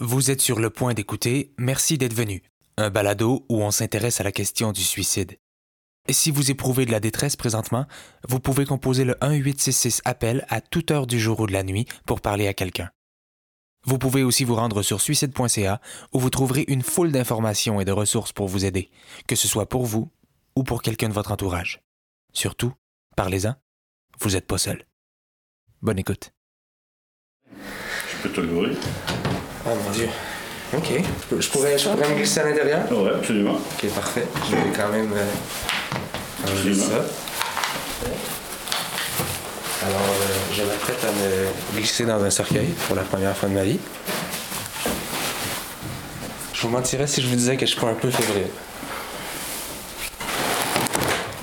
Vous êtes sur le point d'écouter Merci d'être venu, un balado où on s'intéresse à la question du suicide. Si vous éprouvez de la détresse présentement, vous pouvez composer le 1866 appel à toute heure du jour ou de la nuit pour parler à quelqu'un. Vous pouvez aussi vous rendre sur suicide.ca où vous trouverez une foule d'informations et de ressources pour vous aider, que ce soit pour vous ou pour quelqu'un de votre entourage. Surtout, parlez-en, vous n'êtes pas seul. Bonne écoute. Je peux te l'ouvrir? Oh mon dieu. Ok. Je pourrais, je pourrais me glisser à l'intérieur? Oui, absolument. Ok, parfait. Je vais quand même euh, enlever ça. Alors, euh, je m'apprête à me glisser dans un cercueil pour la première fois de ma vie. Je vous mentirais si je vous disais que je suis pas un peu fébrile.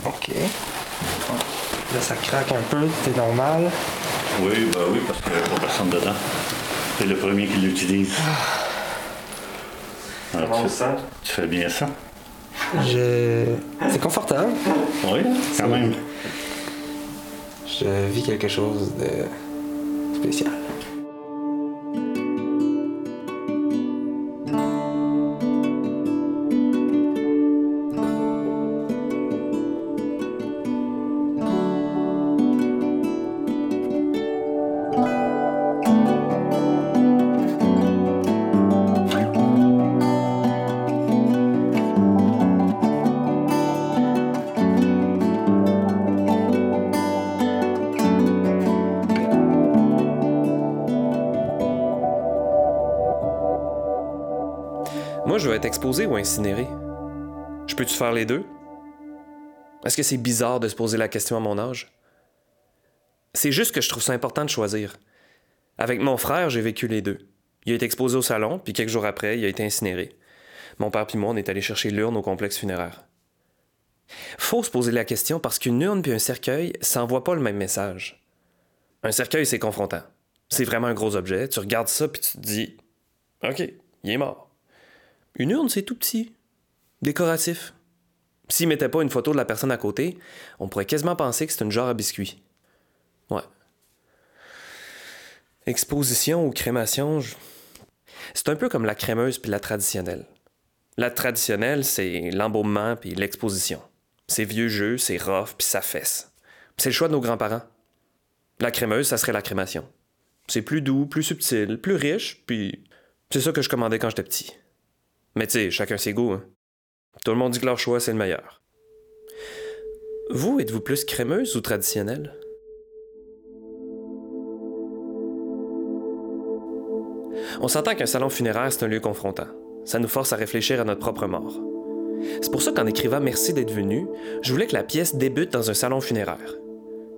Ok. Là, ça craque un peu, c'est normal. Oui, bah oui, parce qu'il n'y a pas personne dedans. C'est le premier qui l'utilise. Comment on se sent? tu fais bien ça? Je... C'est confortable. Oui, quand même. Je vis quelque chose de spécial. Je veux être exposé ou incinéré. Je peux-tu faire les deux? Est-ce que c'est bizarre de se poser la question à mon âge? C'est juste que je trouve ça important de choisir. Avec mon frère, j'ai vécu les deux. Il a été exposé au salon, puis quelques jours après, il a été incinéré. Mon père puis moi, on est allé chercher l'urne au complexe funéraire. Faut se poser la question parce qu'une urne puis un cercueil, ça envoie pas le même message. Un cercueil, c'est confrontant. C'est vraiment un gros objet. Tu regardes ça puis tu te dis, OK, il est mort. Une urne, c'est tout petit. Décoratif. S'ils mettaient pas une photo de la personne à côté, on pourrait quasiment penser que c'est une jarre à biscuits. Ouais. Exposition ou crémation, je- c'est un peu comme la crémeuse puis la traditionnelle. La traditionnelle, c'est l'embaumement puis l'exposition. C'est vieux jeu, c'est rough puis ça fesse. C'est le choix de nos grands-parents. La crémeuse, ça serait la crémation. C'est plus doux, plus subtil, plus riche, puis c'est ça que je commandais quand j'étais petit. Mais tu sais, chacun ses goûts. hein. Tout le monde dit que leur choix, c'est le meilleur. Vous, êtes-vous plus crémeuse ou traditionnelle? On s'entend qu'un salon funéraire, c'est un lieu confrontant. Ça nous force à réfléchir à notre propre mort. C'est pour ça qu'en écrivant Merci d'être venu, je voulais que la pièce débute dans un salon funéraire.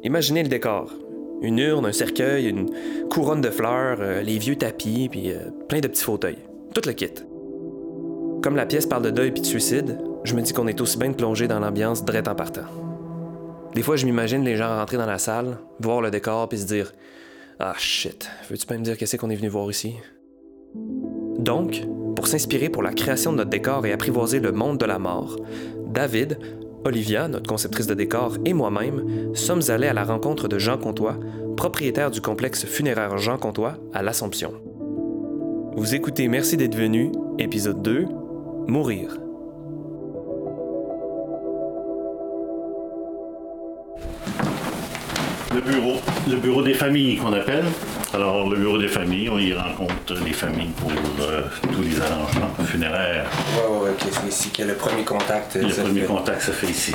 Imaginez le décor. Une urne, un cercueil, une couronne de fleurs, euh, les vieux tapis, puis euh, plein de petits fauteuils. Tout le kit. Comme la pièce parle de deuil puis de suicide, je me dis qu'on est aussi bien de plonger dans l'ambiance direct en partant. Des fois, je m'imagine les gens rentrer dans la salle, voir le décor puis se dire Ah shit, veux-tu pas me dire qu'est-ce qu'on est venu voir ici Donc, pour s'inspirer pour la création de notre décor et apprivoiser le monde de la mort, David, Olivia, notre conceptrice de décor, et moi-même sommes allés à la rencontre de Jean Comtois, propriétaire du complexe funéraire Jean Comtois à l'Assomption. Vous écoutez Merci d'être venu, épisode 2, Mourir. Le bureau, le bureau des familles qu'on appelle. Alors, le bureau des familles, on y rencontre les familles pour euh, tous les arrangements funéraires. Ouais, ouais, ok, c'est ici que le premier contact. Le premier fait. contact se fait ici.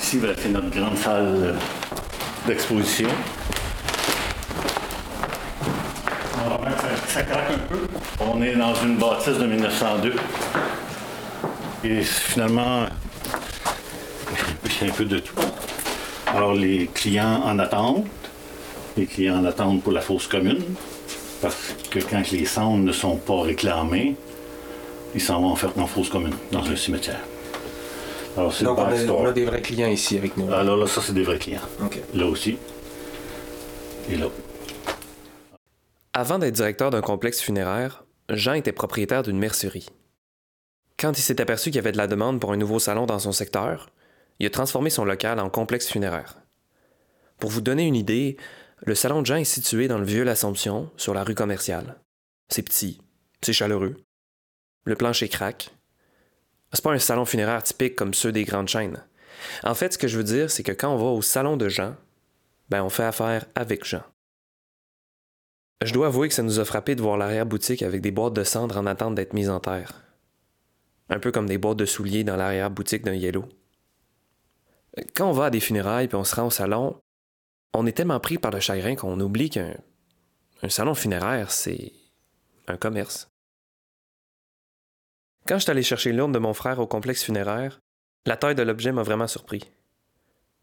Ici, ben, c'est notre grande salle d'exposition. Alors, ben, ça, craque un peu. On est dans une bâtisse de 1902. Et finalement, il y a un peu de tout. Alors, les clients en attente, les clients en attente pour la fosse commune, parce que quand les cendres ne sont pas réclamées, ils s'en vont en faire en fosse commune, dans un cimetière. Alors, c'est Donc, on a, on a des vrais clients ici avec nous. Alors là, ça, c'est des vrais clients. Là aussi. Et là. Avant d'être directeur d'un complexe funéraire, Jean était propriétaire d'une mercerie. Quand il s'est aperçu qu'il y avait de la demande pour un nouveau salon dans son secteur, il a transformé son local en complexe funéraire. Pour vous donner une idée, le salon de Jean est situé dans le vieux L'Assomption, sur la rue commerciale. C'est petit, C'est chaleureux. Le plancher craque. C'est pas un salon funéraire typique comme ceux des grandes chaînes. En fait, ce que je veux dire, c'est que quand on va au salon de Jean, ben on fait affaire avec Jean. Je dois avouer que ça nous a frappé de voir l'arrière-boutique avec des boîtes de cendres en attente d'être mises en terre. Un peu comme des boîtes de souliers dans l'arrière-boutique d'un yellow. Quand on va à des funérailles puis on se rend au salon, on est tellement pris par le chagrin qu'on oublie qu'un un salon funéraire, c'est un commerce. Quand je suis allé chercher l'urne de mon frère au complexe funéraire, la taille de l'objet m'a vraiment surpris.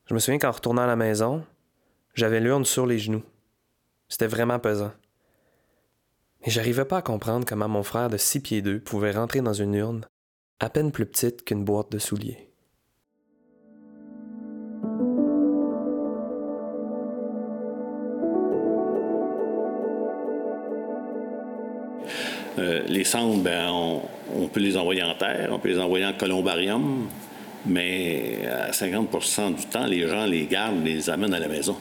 Je me souviens qu'en retournant à la maison, j'avais l'urne sur les genoux. C'était vraiment pesant. Et j'arrivais pas à comprendre comment mon frère de six pieds deux pouvait rentrer dans une urne à peine plus petite qu'une boîte de souliers. Euh, les cendres, ben, on, peut les envoyer en terre, on peut les envoyer en columbarium, mais à 50% du temps, les gens les gardent, les amènent à la maison,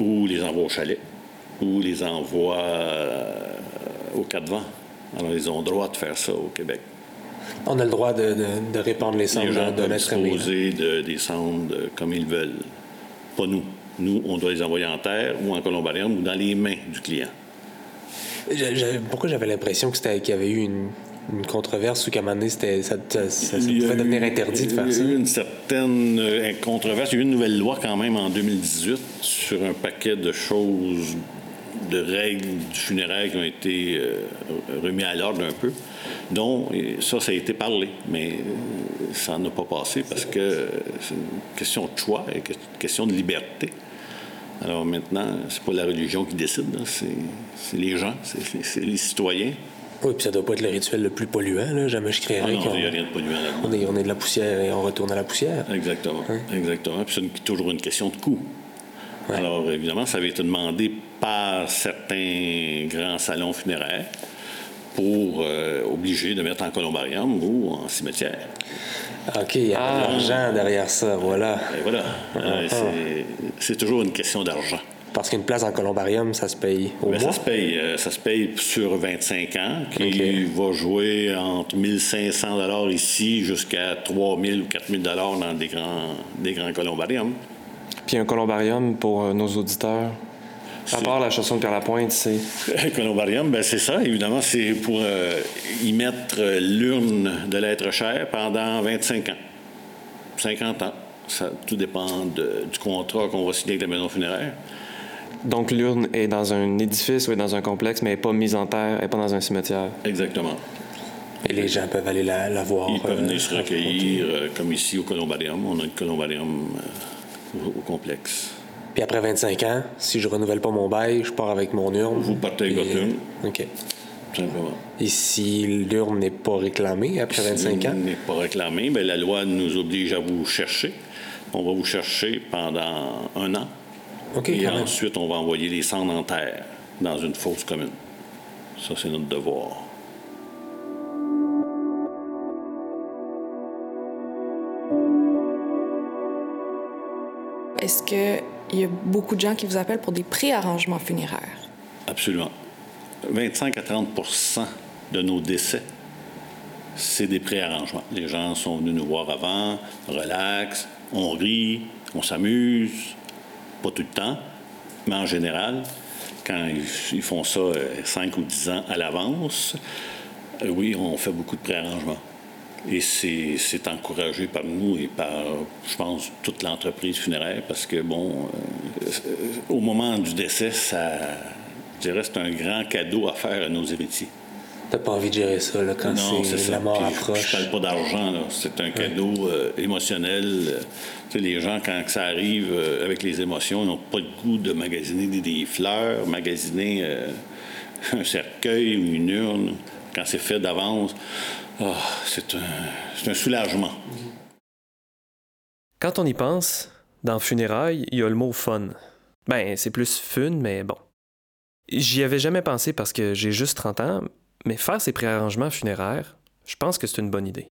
ou les envoient au chalet, ou les envoient euh, au quatre vents. Alors, ils ont le droit de faire ça au Québec. On a le droit de, répandre les cendres les gens de, disposer de, des cendres comme ils veulent. Pas nous. Nous, on doit les envoyer en terre ou en columbarium ou dans les mains du client pourquoi j'avais l'impression que c'était, qu'il y avait eu une, controverse ou qu'à un moment donné, ça, ça, pouvait devenir interdit de faire ça? Il y a eu une certaine euh, controverse. Il y a eu une nouvelle loi quand même en 2018 sur un paquet de choses, de règles du funéraire qui ont été euh, remis à l'ordre un peu. Donc, ça, ça a été parlé, mais euh, ça n'a pas passé parce que c'est une question de choix et une question de liberté. Alors maintenant, c'est pas la religion qui décide, c'est les gens, c'est les citoyens. Oui, puis ça doit pas être le rituel le plus polluant, là. Jamais je créerais ah non, il n'y a rien de polluant là On est, on est de la poussière et on retourne à la poussière. Exactement. Hein? Exactement. Puis c'est toujours une question de coût. Alors, évidemment, ça avait été demandé par certains grands salons funéraires pour euh, obliger de mettre en columbarium ou en cimetière. OK, il y a de ah. l'argent derrière ça, voilà. Et voilà. Euh, ah. c'est toujours une question d'argent. Parce qu'une place en columbarium, ça se paye au mois? Ça se paye. Euh, ça se paye sur 25 ans, qui va jouer entre 1500 ici jusqu'à 3000 ou 4000 dans des grands, des grands columbariums. Puis un columbarium, pour euh, nos auditeurs, à part la chanson de Pierre Lapointe, c'est. Columbarium, ben c'est ça, évidemment. C'est pour y mettre l'urne de l'être cher pendant 25 ans. 50 ans. Ça, tout dépend du contrat qu'on va signer avec la maison funéraire. Donc l'urne est dans un édifice ou est dans un complexe, mais elle n'est pas mise en terre, elle n'est pas dans un cimetière. Exactement. Et les gens peuvent aller la, voir. Ils peuvent venir euh, se recueillir, euh, comme ici au columbarium. On a un columbarium euh, au, complexe. Puis après 25 ans, si je renouvelle pas mon bail, je pars avec mon urne. Vous partez avec votre urne? OK. Simplement. Et si l'urne n'est pas réclamée après 25 ans? n'est pas réclamée, bien, la loi nous oblige à vous chercher. On va vous chercher pendant un an et ensuite, on va envoyer les cendres en terre dans une fosse commune. Ça, c'est notre devoir. Est-ce qu'il y a beaucoup de gens qui vous appellent pour des préarrangements funéraires? Absolument. 25 à 30% de nos décès, c'est des préarrangements. Les gens sont venus nous voir avant, relax, on rit, on s'amuse, pas tout le temps, mais en général, quand ils font ça 5 euh, ou 10 ans à l'avance, euh, oui, on fait beaucoup de préarrangements. Et c'est encouragé par nous et par, je pense, toute l'entreprise funéraire parce que, bon, euh, au moment du décès, ça, je dirais, c'est un grand cadeau à faire à nos héritiers. T'as pas envie de gérer ça là, quand c'est la mort approche. Je, parle pas d'argent, c'est un cadeau euh, émotionnel. les gens, quand ça arrive euh, avec les émotions, n'ont pas le goût de magasiner des, fleurs, magasiner un cercueil ou une urne. Quand c'est fait d'avance, ah, c'est un, un soulagement. Quand on y pense, dans funérailles, il y a le mot fun. Ben, c'est plus fun, mais bon. J'y avais jamais pensé parce que j'ai juste 30 ans, mais faire ces préarrangements funéraires, je pense que c'est une bonne idée.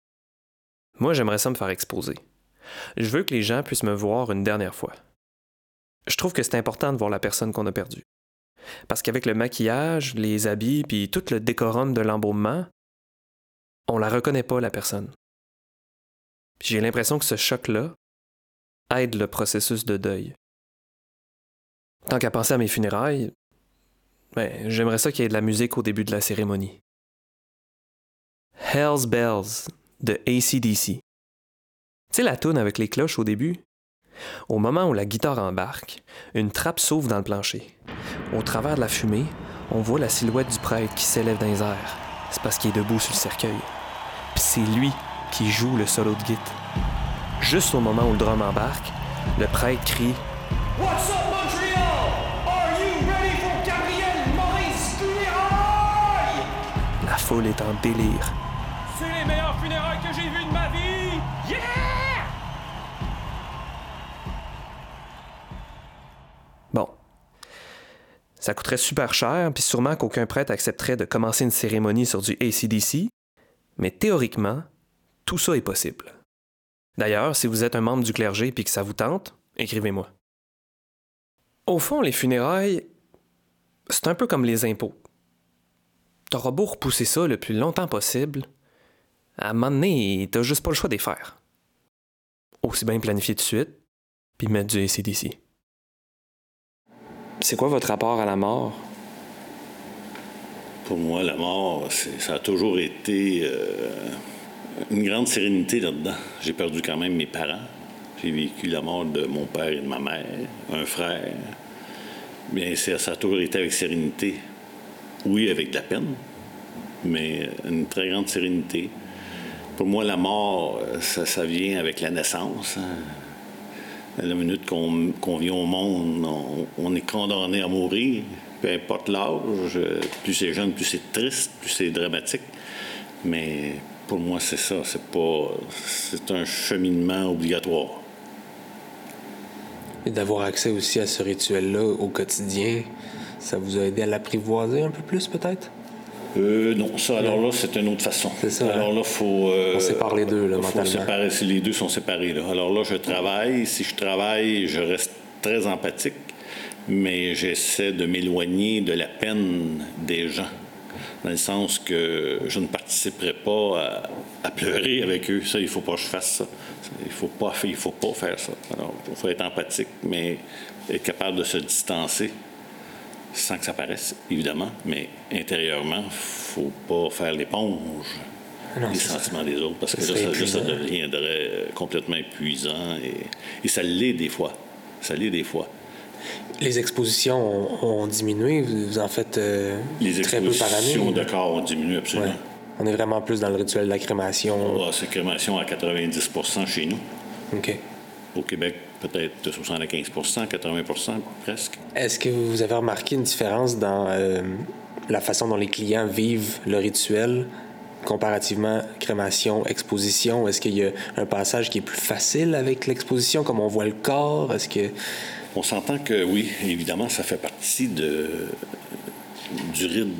Moi, j'aimerais ça me faire exposer. Je veux que les gens puissent me voir une dernière fois. Je trouve que c'est important de voir la personne qu'on a perdue. Parce qu'avec le maquillage, les habits, puis tout le décorum de l'embaumement, on la reconnaît pas, la personne. J'ai l'impression que ce choc-là aide le processus de deuil. Tant qu'à penser à mes funérailles, ben, j'aimerais ça qu'il y ait de la musique au début de la cérémonie. Hell's Bells de ACDC. Tu sais la toune avec les cloches au début? Au moment où la guitare embarque, une trappe s'ouvre dans le plancher. Au travers de la fumée, on voit la silhouette du prêtre qui s'élève dans les airs. C'est parce qu'il est debout sur le cercueil. Puis c'est lui qui joue le solo de guitare. Juste au moment où le drum embarque, le prêtre crie What's up, Montreal? Are you ready for Gabriel Maurice funérailles? La foule est en délire. C'est les meilleurs funérailles que j'ai vues de ma vie! Yeah! Bon. Ça coûterait super cher, puis sûrement qu'aucun prêtre accepterait de commencer une cérémonie sur du ACDC, mais théoriquement, tout ça est possible. D'ailleurs, si vous êtes un membre du clergé et que ça vous tente, écrivez-moi. Au fond, les funérailles, c'est un peu comme les impôts. T'auras beau repousser ça le plus longtemps possible, à un moment donné, t'as juste pas le choix d'y faire. Aussi bien planifier tout de suite, puis mettre du ACDC. C'est quoi votre rapport à la mort? Pour moi, la mort, ça a toujours été euh, une grande sérénité là-dedans. J'ai perdu quand même mes parents. J'ai vécu la mort de mon père et de ma mère, un frère. C'est- ça a toujours été avec sérénité. Oui, avec de la peine, mais une très grande sérénité. Pour moi, la mort, ça, vient avec la naissance. hein. La minute qu'on vient au monde, on, on est condamné à mourir, peu importe l'âge. Plus c'est jeune, plus c'est triste, plus c'est dramatique. Mais pour moi, c'est ça. C'est pas. C'est un cheminement obligatoire. Et d'avoir accès aussi à ce rituel-là au quotidien, ça vous a aidé à l'apprivoiser un peu plus, peut-être? Euh, non, ça, alors là, c'est une autre façon. C'est ça, Alors hein? là, faut. euh, On sépare les deux, là, faut mentalement. séparer, les deux sont séparés. Là. Alors là, je travaille. Si je travaille, je reste très empathique, mais j'essaie de m'éloigner de la peine des gens. Dans le sens que je ne participerai pas à, à pleurer avec eux. Ça, il ne faut pas que je fasse ça. Il ne faut, pas- il faut pas faire ça. Alors, il faut être empathique, mais être capable de se distancer sans que ça paraisse, évidemment, mais intérieurement, faut pas faire l'éponge Non, des ça. sentiments des autres, parce que là, ça, là, ça épuisant. deviendrait complètement épuisant, et, et ça l'est des fois. Ça l'est des fois. Les expositions ont, ont diminué. Vous en faites euh, Les très peu par année. expositions de corps ont diminué absolument. Ouais. On est vraiment plus dans le rituel de la crémation. Ah, c'est crémation à 90 chez nous. OK. Au Québec, peut-être 75% 80% presque. Est-ce que vous avez remarqué une différence dans euh, la façon dont les clients vivent le rituel comparativement crémation, exposition? Est-ce qu'il y a un passage qui est plus facile avec l'exposition, comme on voit le corps? Est-ce que... On s'entend que oui, évidemment, ça fait partie du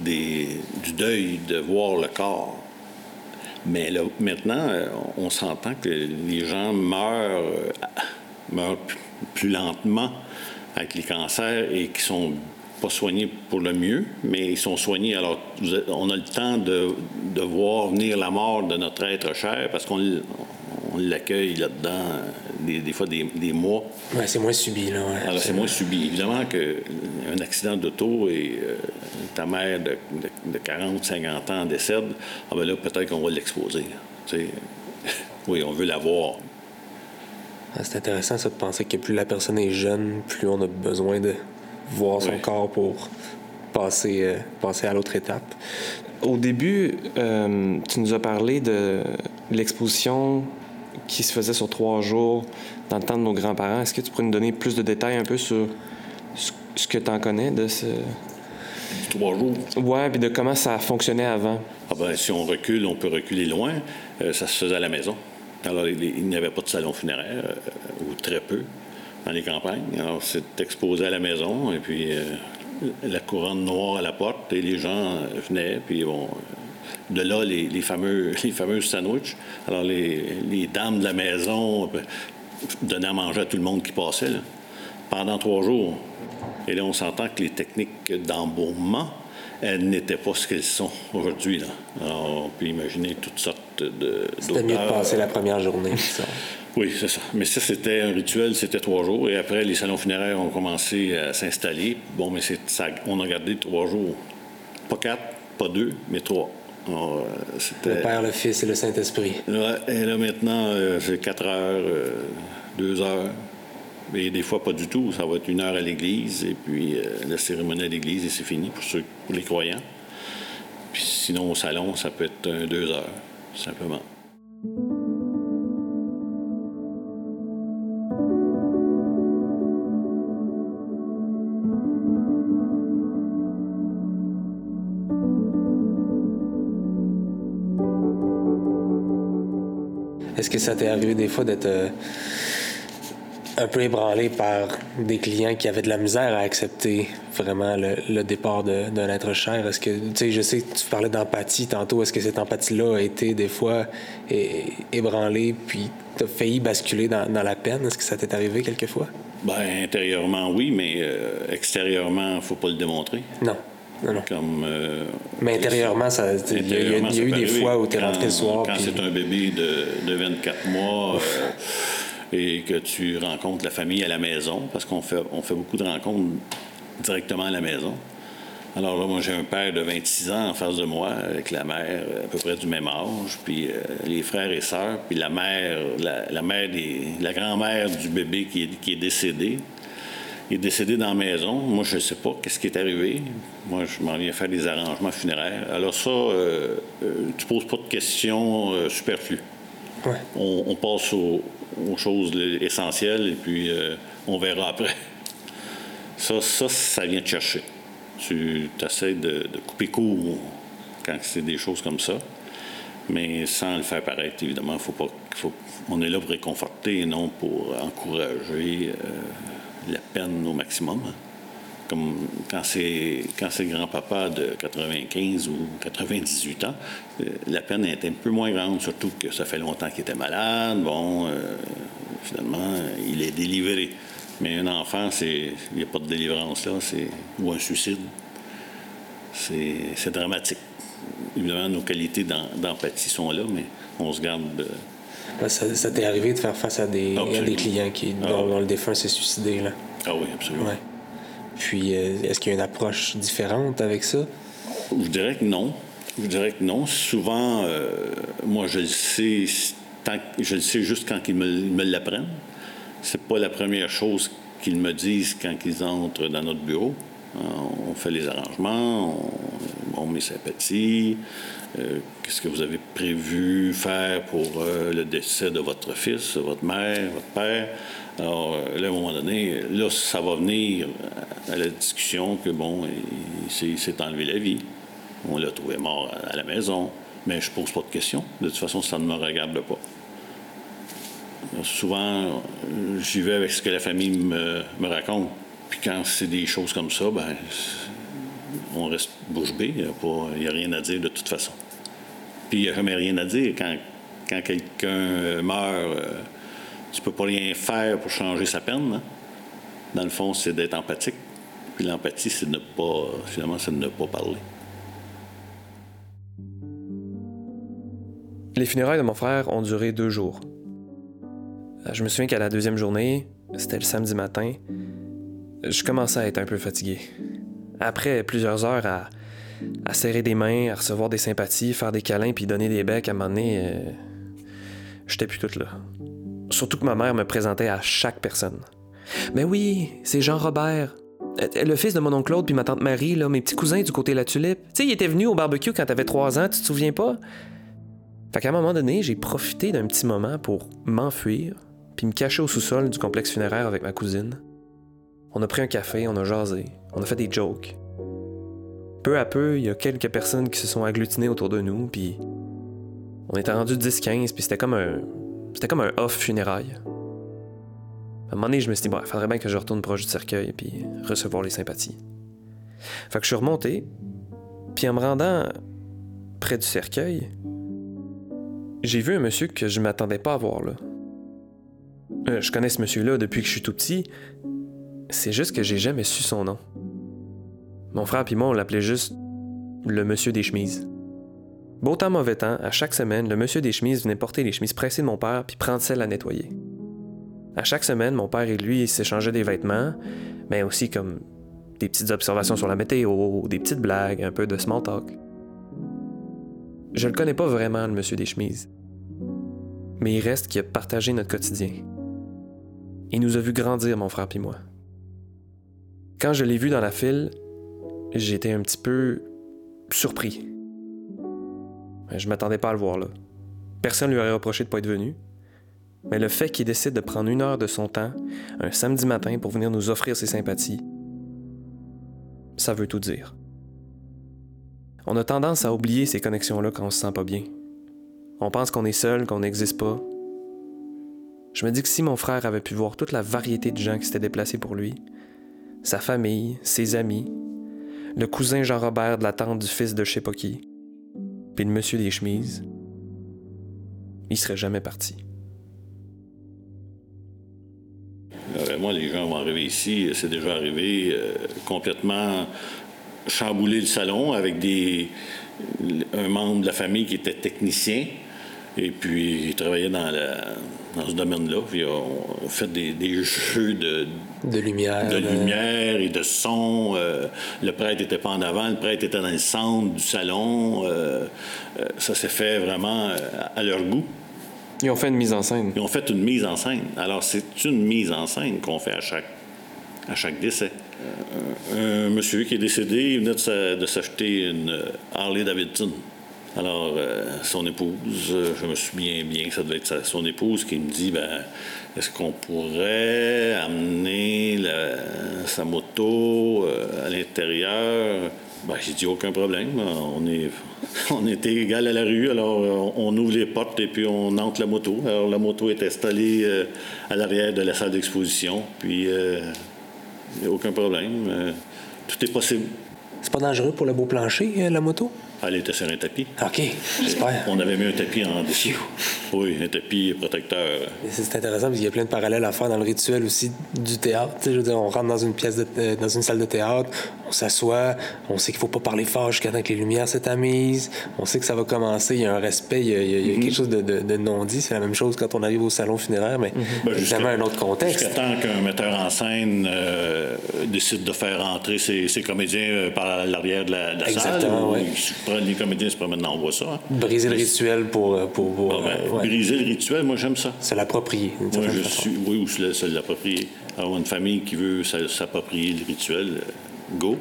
des, du deuil de voir le corps. Mais maintenant, euh, on s'entend que les gens meurent, euh, plus lentement avec les cancers et qui sont pas soignés pour le mieux, mais ils sont soignés. Alors, on a le temps de, de voir venir la mort de notre être cher parce qu'on on l'accueille là-dedans euh, des, des fois des, des mois. Ouais, c'est moins subi, là. ouais. Alors, c'est moins subi. Évidemment qu'un accident d'auto et euh, ta mère de, de- de 40, 50 ans décède, ah ben là, peut-être qu'on va l'exposer. oui, on veut la voir. Ah, C'est intéressant, ça, de penser que plus la personne est jeune, plus on a besoin de voir son Ouais. corps pour passer, euh, passer à l'autre étape. Au début, euh, tu nous as parlé de l'exposition qui se faisait sur trois jours dans le temps de nos grands-parents. Est-ce que tu pourrais nous donner plus de détails un peu sur ce- que tu en connais de ce. Trois jours. Ouais, puis de comment ça fonctionnait avant? Ah ben, si on recule, on peut reculer loin. Euh, ça se faisait à la maison. Alors, il, il n'y avait pas de salon funéraire, euh, ou très peu, dans les campagnes. Alors, c'est exposé à la maison, et puis euh, la couronne noire à la porte, et les gens venaient, puis bon. De là, les, les fameux, les fameux sandwichs. Alors, les, les dames de la maison euh, donnaient à manger à tout le monde qui passait. là. pendant trois jours. Et là, on s'entend que les techniques d'embaumement, elles n'étaient pas ce qu'elles sont aujourd'hui. là. Alors, on peut imaginer toutes sortes de. C'était mieux de passer la première journée. ça. Oui, c'est ça. Mais ça, c'était un rituel, c'était trois jours. Et après, les salons funéraires ont commencé à s'installer. Bon, mais c'est, ça, on a gardé trois jours. Pas quatre, pas deux, mais trois. Euh, c'était... Le Père, le Fils et le Saint-Esprit. Et là, maintenant, euh, c'est quatre heures, euh, deux heures. Et des fois, pas du tout. Ça va être une heure à l'église, et puis euh, la cérémonie à l'église, et c'est fini pour, ceux, pour les croyants. Puis sinon, au salon, ça peut être un, deux heures, simplement. Que ça t'est arrivé des fois d'être un peu ébranlé par des clients qui avaient de la misère à accepter vraiment le, le départ d'un être cher? Est-ce que, tu sais, je sais que tu parlais d'empathie tantôt. Est-ce que cette empathie-là a été des fois ébranlée puis t'as failli basculer dans, dans la peine? Est-ce que ça t'est arrivé quelquefois? Ben, intérieurement, oui, mais euh, extérieurement, il ne faut pas le démontrer. Non. Comme, euh, Mais intérieurement, ça- il y a- y y eu des fois où tu es rentré le soir. Quand puis- c'est un bébé de, de 24 mois euh, et que tu rencontres la famille à la maison, parce qu'on fait, on fait beaucoup de rencontres directement à la maison. Alors là, moi, j'ai un père de 26 ans en face de moi, avec la mère euh, à peu près du même âge, puis euh, les frères et sœurs, puis la mère, la, la mère des, la grand-mère du bébé qui est, qui est décédée. Il est décédé dans la maison. Moi, je ne sais pas qu'est-ce qui est arrivé. Moi, je m'en viens faire des arrangements funéraires. Alors ça, euh, euh, tu poses pas de questions euh, superflues. Ouais. On, on passe aux, aux choses essentielles et puis euh, on verra après. Ça, ça, ça vient te chercher. Tu essaies de, de couper court quand c'est des choses comme ça, mais sans le faire paraître, évidemment. Faut pas, faut, on est là pour réconforter et non pour encourager la peine au maximum. hein. Comme quand c'est quand c'est grand-papa de 95 ou 98 ans, euh, la peine est un peu moins grande, surtout que ça fait longtemps qu'il était malade. Bon, euh, finalement, il est délivré. Mais un enfant, c'est il n'y a pas de délivrance là, c'est ou un suicide. C'est c'est dramatique. Évidemment, nos qualités d'em- d'empathie sont là, mais on se garde. de- Ben, Ça, ça t'est arrivé de faire face à des, à des clients qui, Ah dont, le défunt s'est suicidé. Là. Ah oui, absolument. Ouais. Puis, euh, est-ce qu'il y a une approche différente avec ça? Je dirais que non. Je dirais que non. Souvent, euh, moi, je le sais, tant que- je le sais juste quand ils me, me l'apprennent. C'est pas la première chose qu'ils me disent quand ils entrent dans notre bureau. Euh, On fait les arrangements, on, bon, mes sympathies. euh, Qu'est-ce que vous avez prévu faire pour euh, le décès de votre fils, de votre mère, votre père? Alors, euh, là, à un moment donné, là, ça va venir à la discussion que, bon, il s'est- enlevé la vie. On l'a trouvé mort à la maison. Mais je pose pas de questions. De toute façon, ça ne me regarde pas. Souvent, euh, j'y vais avec ce que la famille me raconte. Puis quand c'est des choses comme ça, ben, on reste bouche bée. Il n'y a, rien à dire de toute façon. Puis il n'y a jamais rien à dire. Quand, quand quelqu'un euh, meurt, euh, tu peux pas rien faire pour changer sa peine. hein. Dans le fond, c'est d'être empathique. Puis l'empathie, c'est de ne pas, finalement, c'est de ne pas parler. Les funérailles de mon frère ont duré deux jours. Euh, Je me souviens qu'à la deuxième journée, c'était le samedi matin, je commençais à être un peu fatigué. Après plusieurs heures à, serrer des mains, à recevoir des sympathies, faire des câlins puis donner des becs, à un moment donné, euh, j'étais plus toute là. Surtout que ma mère me présentait à chaque personne. Mais oui, c'est Jean-Robert. Euh, Le fils de mon oncle Claude puis ma tante Marie, là, mes petits cousins du côté de la tulipe. Tu sais, il était venu au barbecue quand t'avais trois ans, tu te souviens pas? Fait qu'à un moment donné, j'ai profité d'un petit moment pour m'enfuir, puis me cacher au sous-sol du complexe funéraire avec ma cousine. On a pris un café, on a jasé, on a fait des jokes. Peu à peu, il y a quelques personnes qui se sont agglutinées autour de nous, puis on était rendu 10-15, puis c'était comme un. C'était comme un off funérailles. À un moment donné, je me suis dit, il faudrait bien que je retourne proche du cercueil, puis recevoir les sympathies. Fait que je suis remonté, puis en me rendant près du cercueil, j'ai vu un monsieur que je m'attendais pas à voir là. Euh, je connais ce monsieur-là depuis que je suis tout petit, C'est juste que j'ai jamais su son nom. Mon frère et moi, on l'appelait juste le monsieur des chemises. Beau temps, mauvais temps, à chaque semaine, le monsieur des chemises venait porter les chemises pressées de mon père puis prendre celles à nettoyer. À chaque semaine, mon père et lui s'échangeaient des vêtements, mais aussi comme des petites observations sur la météo, des petites blagues, un peu de small talk. Je le connais pas vraiment, le monsieur des chemises. Mais il reste qu'il a partagé notre quotidien. Il nous a vu grandir, mon frère et moi. Quand je l'ai vu dans la file, j'étais un petit peu surpris. Je m'attendais pas à le voir là. Personne lui aurait reproché de pas être venu. Mais le fait qu'il décide de prendre une heure de son temps, un samedi matin, pour venir nous offrir ses sympathies, ça veut tout dire. On a tendance à oublier ces connexions-là quand on se sent pas bien. On pense qu'on est seul, qu'on n'existe pas. Je me dis que si mon frère avait pu voir toute la variété de gens qui s'étaient déplacés pour lui, sa famille, ses amis, le cousin Jean-Robert de la tante du fils de je puis le monsieur des chemises, il serait jamais parti. Euh, moi, les gens vont arriver ici, c'est déjà arrivé euh, complètement chambouler le salon avec des, un membre de la famille qui était technicien. Et puis, il travaillait dans, la- dans ce domaine-là. Puis, on a fait des, des jeux de, De lumière. de euh, lumière et de son. Euh, le prêtre n'était pas en avant, le prêtre était dans le centre du salon. Euh, euh, ça s'est fait vraiment euh, à leur goût. Ils ont fait une mise en scène. Ils ont fait une mise en scène. Alors, c'est une mise en scène qu'on fait à chaque, à chaque décès. Euh, un monsieur qui est décédé, il venait de s'a- de s'acheter une euh, Harley Davidson. Alors, euh, son épouse, euh, je me souviens bien que ça devait être son épouse qui me dit ben, est-ce qu'on pourrait amener sa moto euh, à l'intérieur? Ben, J'ai dit aucun problème. On, est, on était égal à la rue, alors on ouvre les portes et puis on entre la moto. Alors, la moto est installée à l'arrière de la salle d'exposition, puis aucun problème. Tout est possible. C'est pas dangereux pour le beau plancher, la moto? Elle était sur un tapis. OK, j'espère. On avait mis un tapis en dessous. Oui, un tapis protecteur. C'est intéressant parce qu'il y a plein de parallèles à faire dans le rituel aussi du théâtre. Tu sais, je veux dire, on rentre dans une pièce, de- euh, dans une salle de théâtre, on s'assoit, on sait qu'il faut pas parler fort jusqu'à temps que les lumières tamises, on sait que ça va commencer, il y a un respect, il y a, il y quelque chose de, de- de non-dit. C'est la même chose quand on arrive au salon funéraire, mais Ben, évidemment un autre contexte. Jusqu'à temps qu'un metteur en scène euh, décide de faire entrer ses, ses comédiens euh, par l'arrière de la, de la salle. Exactement, ouais. Les comédiens se promènent, on voit ça. hein. Briser le rituel pour, euh, pour, pour, Ah, ben, euh, ouais, Briser le rituel, moi j'aime ça. se l'approprier. Moi, je façon. suis, oui, ou se l'approprier. Avoir une famille qui veut s'a- s'approprier le rituel, euh, go.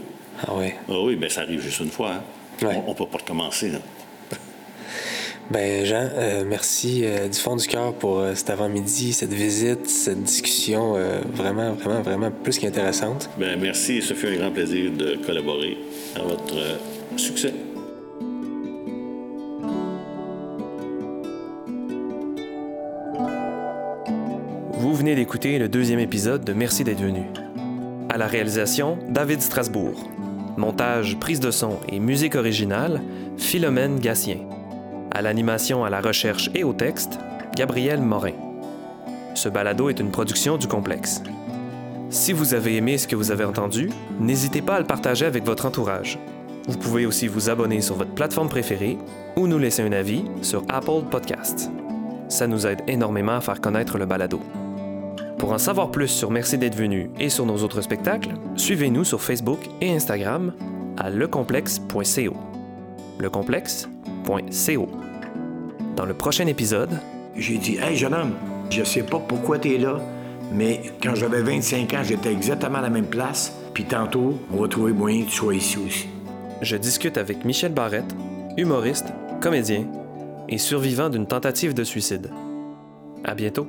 Ah ouais. Ah oui, ben ça arrive juste une fois. hein. Ouais. On ne peut pas recommencer. là. Ben Jean, euh, merci euh, du fond du cœur pour euh, cet avant-midi, cette visite, cette discussion vraiment, vraiment, vraiment plus qu'intéressante. Ben, merci, ce fut un grand plaisir de collaborer à votre succès. Vous venez d'écouter le deuxième épisode de Merci d'être venu. À la réalisation, David Strasbourg. Montage, prise de son et musique originale, Philomène Gatien. À l'animation, à la recherche et au texte, Gabriel Morin. Ce balado est une production du complexe. Si vous avez aimé ce que vous avez entendu, n'hésitez pas à le partager avec votre entourage. Vous pouvez aussi vous abonner sur votre plateforme préférée ou nous laisser un avis sur Apple Podcasts. Ça nous aide énormément à faire connaître le balado. Pour en savoir plus sur Merci d'être venu et sur nos autres spectacles, suivez-nous sur Facebook et Instagram à lecomplexe.co. Lecomplexe.co. Dans le prochain épisode, J'ai dit, Hey, jeune homme, je sais pas pourquoi tu es là, mais quand j'avais 25 ans, j'étais exactement à la même place. Puis tantôt, on va trouver moyen que tu sois ici aussi. je discute avec Michel Barrette, humoriste, comédien et survivant d'une tentative de suicide. À bientôt.